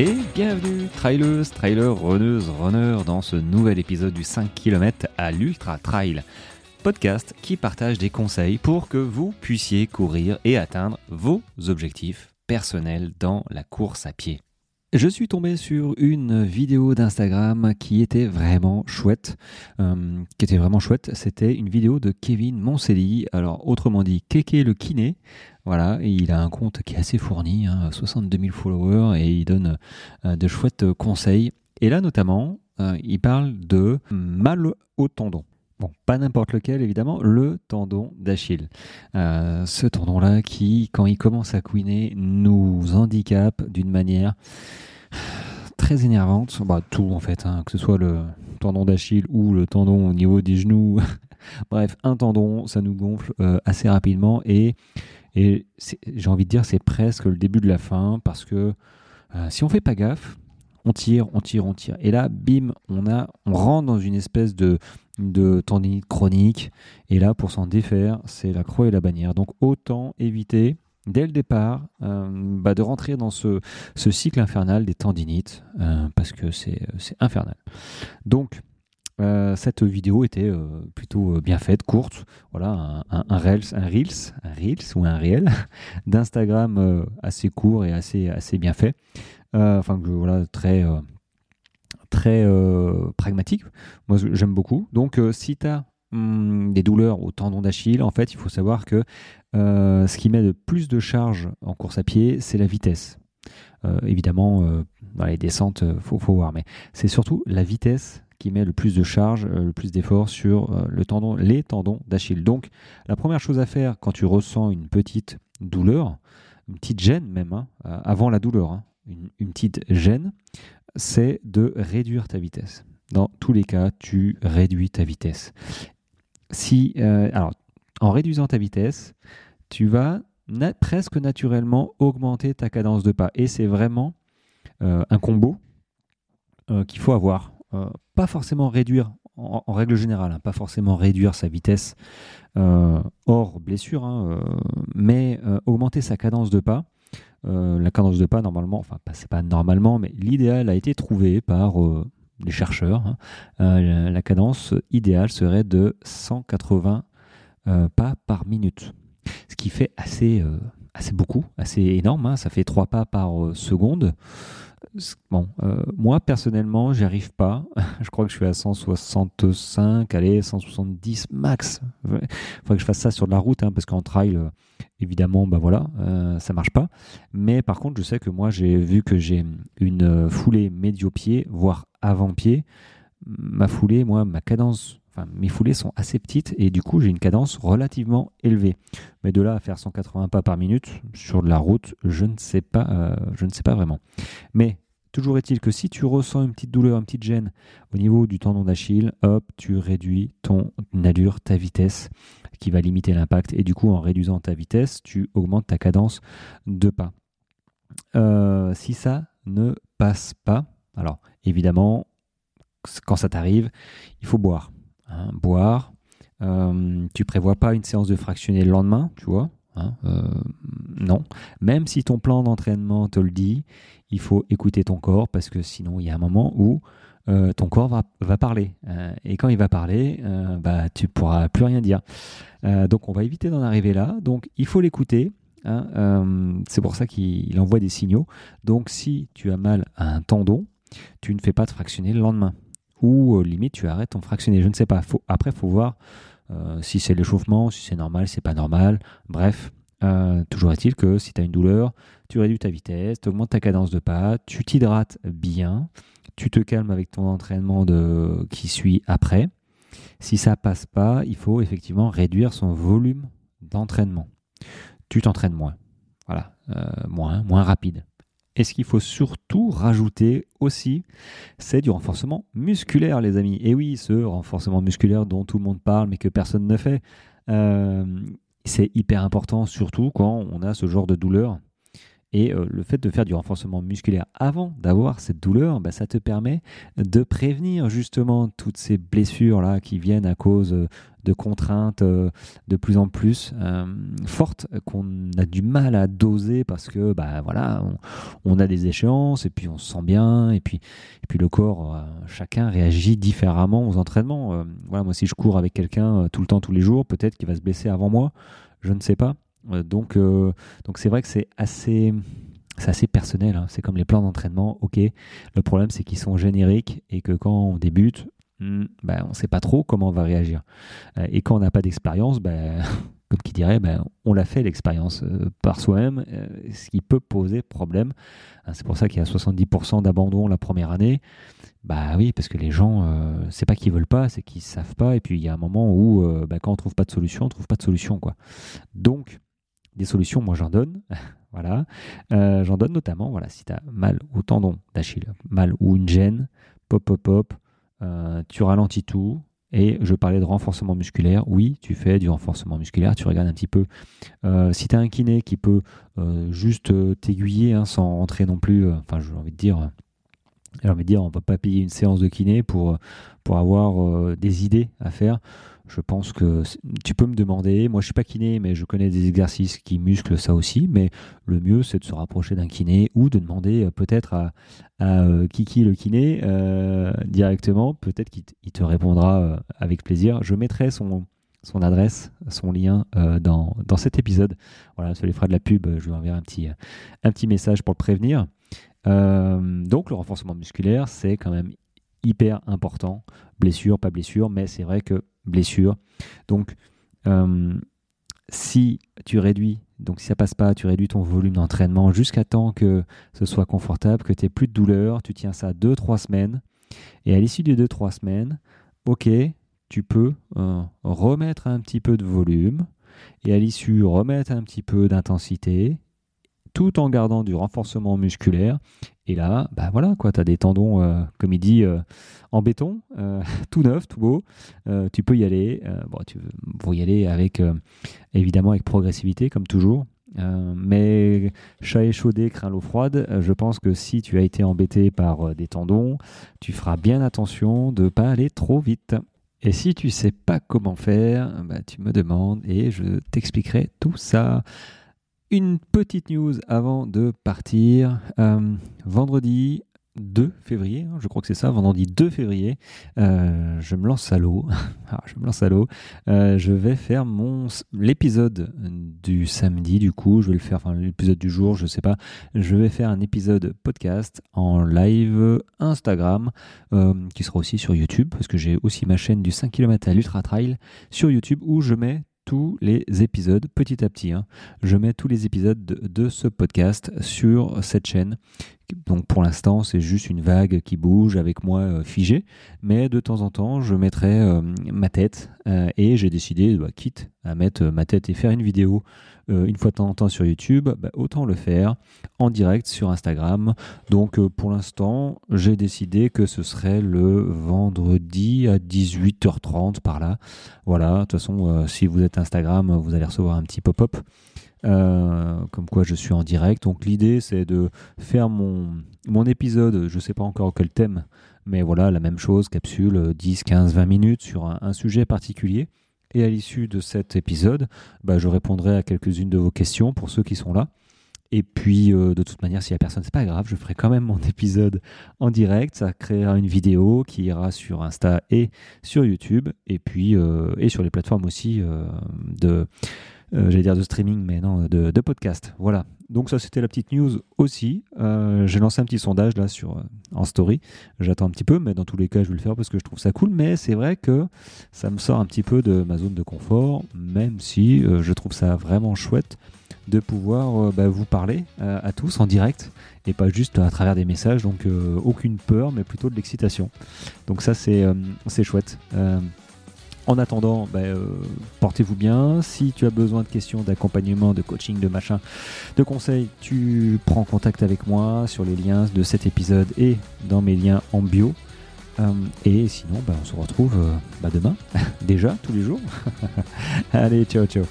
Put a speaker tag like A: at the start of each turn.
A: Et bienvenue, trailers, trailers, runneuses, runners, dans ce nouvel épisode du 5 km à l'Ultra Trail. Podcast qui partage des conseils pour que vous puissiez courir et atteindre vos objectifs personnels dans la course à pied. Je suis tombé sur une vidéo d'Instagram qui était vraiment chouette. Euh, qui était vraiment chouette. C'était une vidéo de Kevin Moncelli. Alors, autrement dit, Keke le kiné. Voilà, il a un compte qui est assez fourni, 62 hein, 000 followers, et il donne euh, de chouettes conseils. Et là, notamment, euh, il parle de mal au tendon. Bon, pas n'importe lequel, évidemment, le tendon d'Achille. Euh, ce tendon-là qui, quand il commence à couiner, nous handicape d'une manière très énervante. Bah, tout, en fait, hein, que ce soit le tendon d'Achille ou le tendon au niveau des genoux. Bref, un tendon, ça nous gonfle euh, assez rapidement et, j'ai envie de dire, c'est presque le début de la fin parce que euh, si on fait pas gaffe, on tire, on tire, on tire. Et là, bim, on, a, on rentre dans une espèce de, de tendinite chronique. Et là, pour s'en défaire, c'est la croix et la bannière. Donc autant éviter dès le départ euh, bah, de rentrer dans ce, cycle infernal des tendinites, euh, parce que c'est infernal. Donc, euh, cette vidéo était plutôt bien faite, courte. Voilà, un, un, reels, un reels, un reels ou un réel d'Instagram assez court et assez, assez bien fait. Enfin, voilà, très très euh, pragmatique. Moi, j'aime beaucoup. Donc, euh, si tu as hum, des douleurs au tendon d'Achille, en fait, il faut savoir que euh, ce qui met le plus de charge en course à pied, c'est la vitesse. évidemment, dans les descentes, faut, faut, voir, mais c'est surtout la vitesse qui met le plus de charge, le plus d'effort sur les tendons d'Achille. Donc, la première chose à faire quand tu ressens une petite douleur, une petite gêne même, hein, avant la douleur, hein, une, petite gêne, c'est de réduire ta vitesse. Dans tous les cas, tu réduis ta vitesse. Si, euh, alors, en réduisant ta vitesse, tu vas presque naturellement augmenter ta cadence de pas. Et c'est vraiment euh, un combo euh, qu'il faut avoir. pas forcément réduire, en, règle générale, hein, pas forcément réduire sa vitesse hors blessure, hein, mais augmenter sa cadence de pas la cadence de pas, normalement, enfin, c'est pas normalement, mais l'idéal a été trouvé par euh, les chercheurs. Hein. Euh, la cadence idéale serait de 180 pas par minute. Ce qui fait assez, assez beaucoup, assez énorme. Hein. Ça fait 3 pas par seconde. Bon, euh, moi personnellement, j'y arrive pas. je crois que je suis à 165, allez, 170 max. Il faudrait que je fasse ça sur la route, hein, parce qu'en trail, euh, évidemment, bah voilà, euh, ça marche pas. Mais par contre, je sais que moi, j'ai vu que j'ai une foulée médio-pied, voire avant-pied. Ma foulée, moi, ma cadence mes foulées sont assez petites et du coup j'ai une cadence relativement élevée. Mais de là à faire 180 pas par minute sur de la route, je ne sais pas, euh, je ne sais pas vraiment. Mais toujours est-il que si tu ressens une petite douleur, une petite gêne au niveau du tendon d'Achille, hop, tu réduis ton allure, ta vitesse, qui va limiter l'impact. Et du coup, en réduisant ta vitesse, tu augmentes ta cadence de pas. Euh, si ça ne passe pas, alors évidemment, quand ça t'arrive, il faut boire. Hein, boire. Euh, tu prévois pas une séance de fractionné le lendemain, tu vois. Hein, euh, non. Même si ton plan d'entraînement te le dit, il faut écouter ton corps parce que sinon il y a un moment où euh, ton corps va, parler. et quand il va parler, bah, tu pourras plus rien dire. donc on va éviter d'en arriver là. Donc il faut l'écouter. Hein, c'est pour ça qu'il envoie des signaux. Donc si tu as mal à un tendon, tu ne fais pas de fractionner le lendemain ou euh, limite tu arrêtes ton fractionné. Je ne sais pas. Faut, après, il faut voir euh, si c'est l'échauffement, si c'est normal, si c'est pas normal. Bref, euh, toujours est-il que si tu as une douleur, tu réduis ta vitesse, tu augmentes ta cadence de pas, tu t'hydrates bien, tu te calmes avec ton entraînement qui suit après. Si ça passe pas, il faut effectivement réduire son volume d'entraînement. Tu t'entraînes moins. Voilà, moins, moins rapide. Et ce qu'il faut surtout rajouter aussi, c'est du renforcement musculaire, les amis. Et oui, ce renforcement musculaire dont tout le monde parle, mais que personne ne fait. Euh, c'est hyper important, surtout quand on a ce genre de douleur. Et euh, le fait de faire du renforcement musculaire avant d'avoir cette douleur, bah, ça te permet de prévenir justement toutes ces blessures-là qui viennent à cause euh, de contraintes euh, de plus en plus fortes qu'on a du mal à doser parce que bah voilà on, a des échéances et puis on se sent bien et puis puis le corps chacun réagit différemment aux entraînements. Voilà moi si je cours avec quelqu'un tout le temps tous les jours peut-être qu'il va se blesser avant moi je ne sais pas donc, euh, donc c'est vrai que c'est assez, c'est assez personnel. Hein. C'est comme les plans d'entraînement. Ok, le problème c'est qu'ils sont génériques et que quand on débute, hmm, ben, on ne sait pas trop comment on va réagir. Euh, et quand on n'a pas d'expérience, ben, comme qui dirait, ben, on l'a fait l'expérience par soi-même, ce qui peut poser problème. Hein, c'est pour ça qu'il y a 70% d'abandon la première année. Bah oui, parce que les gens, c'est pas qu'ils veulent pas, c'est qu'ils savent pas. Et puis il y a un moment où, ben, quand on trouve pas de solution, on trouve pas de solution, quoi. Donc des solutions, moi j'en donne. voilà. Euh, j'en donne notamment, voilà, si tu as mal au tendon d'Achille, mal ou une gêne, pop, pop, pop, euh, tu ralentis tout. Et je parlais de renforcement musculaire. Oui, tu fais du renforcement musculaire. Tu regardes un petit peu. Euh, si tu as un kiné qui peut juste t'aiguiller hein, sans rentrer non plus, enfin, j'ai envie de dire, j'ai envie de dire, on ne va pas payer une séance de kiné pour, pour avoir des idées à faire. Je pense que tu peux me demander, moi je suis pas kiné, mais je connais des exercices qui musclent ça aussi, mais le mieux c'est de se rapprocher d'un kiné ou de demander euh, peut-être à, euh, Kiki le kiné euh, directement, peut-être qu'il te répondra avec plaisir. Je mettrai son, son adresse, son lien dans, dans, cet épisode. Voilà, ça lui fera de la pub, je lui enverrai un petit, un petit message pour le prévenir. Donc le renforcement musculaire, c'est quand même hyper important. Blessure, pas blessure, mais c'est vrai que blessure. Donc, euh, si tu réduis, donc si ça passe pas, tu réduis ton volume d'entraînement jusqu'à temps que ce soit confortable, que tu n'aies plus de douleur, tu tiens ça 2-3 semaines. Et à l'issue des 2-3 semaines, ok, tu peux euh, remettre un petit peu de volume et à l'issue remettre un petit peu d'intensité tout en gardant du renforcement musculaire. Et là, bah voilà, quoi, tu as des tendons, euh, comme il dit, euh, en béton, euh, tout neuf, tout beau. tu peux y aller. bon, tu veux y aller avec, évidemment, avec progressivité, comme toujours. mais chat échaudé craint l'eau froide. je pense que si tu as été embêté par des tendons, tu feras bien attention de ne pas aller trop vite. Et si tu sais pas comment faire, bah, tu me demandes et je t'expliquerai tout ça. Une petite news avant de partir. Euh, vendredi 2 février, hein, je crois que c'est ça, vendredi 2 février, euh, je me lance à l'eau. Ah. Euh, je vais faire l'épisode du samedi, du coup, je vais le faire, enfin l'épisode du jour, je sais pas. Je vais faire un épisode podcast en live Instagram, qui sera aussi sur YouTube, parce que j'ai aussi ma chaîne du 5 km à l'Ultra Trail sur YouTube où je mets tous les épisodes petit à petit. Hein. Je mets tous les épisodes de, ce podcast sur cette chaîne. Donc pour l'instant, c'est juste une vague qui bouge avec moi euh, figé. Mais de temps en temps, je mettrai euh, ma tête. Euh, et j'ai décidé, bah, quitte à mettre ma tête et faire une vidéo une fois de temps en temps sur YouTube, bah, autant le faire en direct sur Instagram. Donc pour l'instant, j'ai décidé que ce serait le vendredi à 18h30 par là. Voilà, de toute façon, si vous êtes Instagram, vous allez recevoir un petit pop-up. Comme quoi je suis en direct. Donc l'idée c'est de faire mon, mon épisode, je ne sais pas encore quel thème, mais voilà, la même chose, capsule 10, 15, 20 minutes sur un sujet particulier. Et à l'issue de cet épisode, bah, je répondrai à quelques-unes de vos questions pour ceux qui sont là. Et puis, euh, de toute manière, s'il n'y a personne, c'est pas grave, je ferai quand même mon épisode en direct. Ça créera une vidéo qui ira sur Insta et sur YouTube, et puis euh, et sur les plateformes aussi euh, de, j'allais dire de streaming, mais non, de, podcast. Voilà. Donc ça, c'était la petite news aussi. J'ai lancé un petit sondage là sur en story. J'attends un petit peu, mais dans tous les cas, je vais le faire parce que je trouve ça cool. Mais c'est vrai que ça me sort un petit peu de ma zone de confort, même si je trouve ça vraiment chouette de pouvoir euh, bah, vous parler euh, à tous en direct et pas juste à travers des messages. Donc euh, aucune peur, mais plutôt de l'excitation. Donc ça c'est c'est chouette. En attendant, bah, portez-vous bien. Si tu as besoin de questions, d'accompagnement, de coaching, de machin, de conseils, tu prends contact avec moi sur les liens de cet épisode et dans mes liens en bio. et sinon, bah, on se retrouve demain, déjà, tous les jours. Allez, ciao, ciao.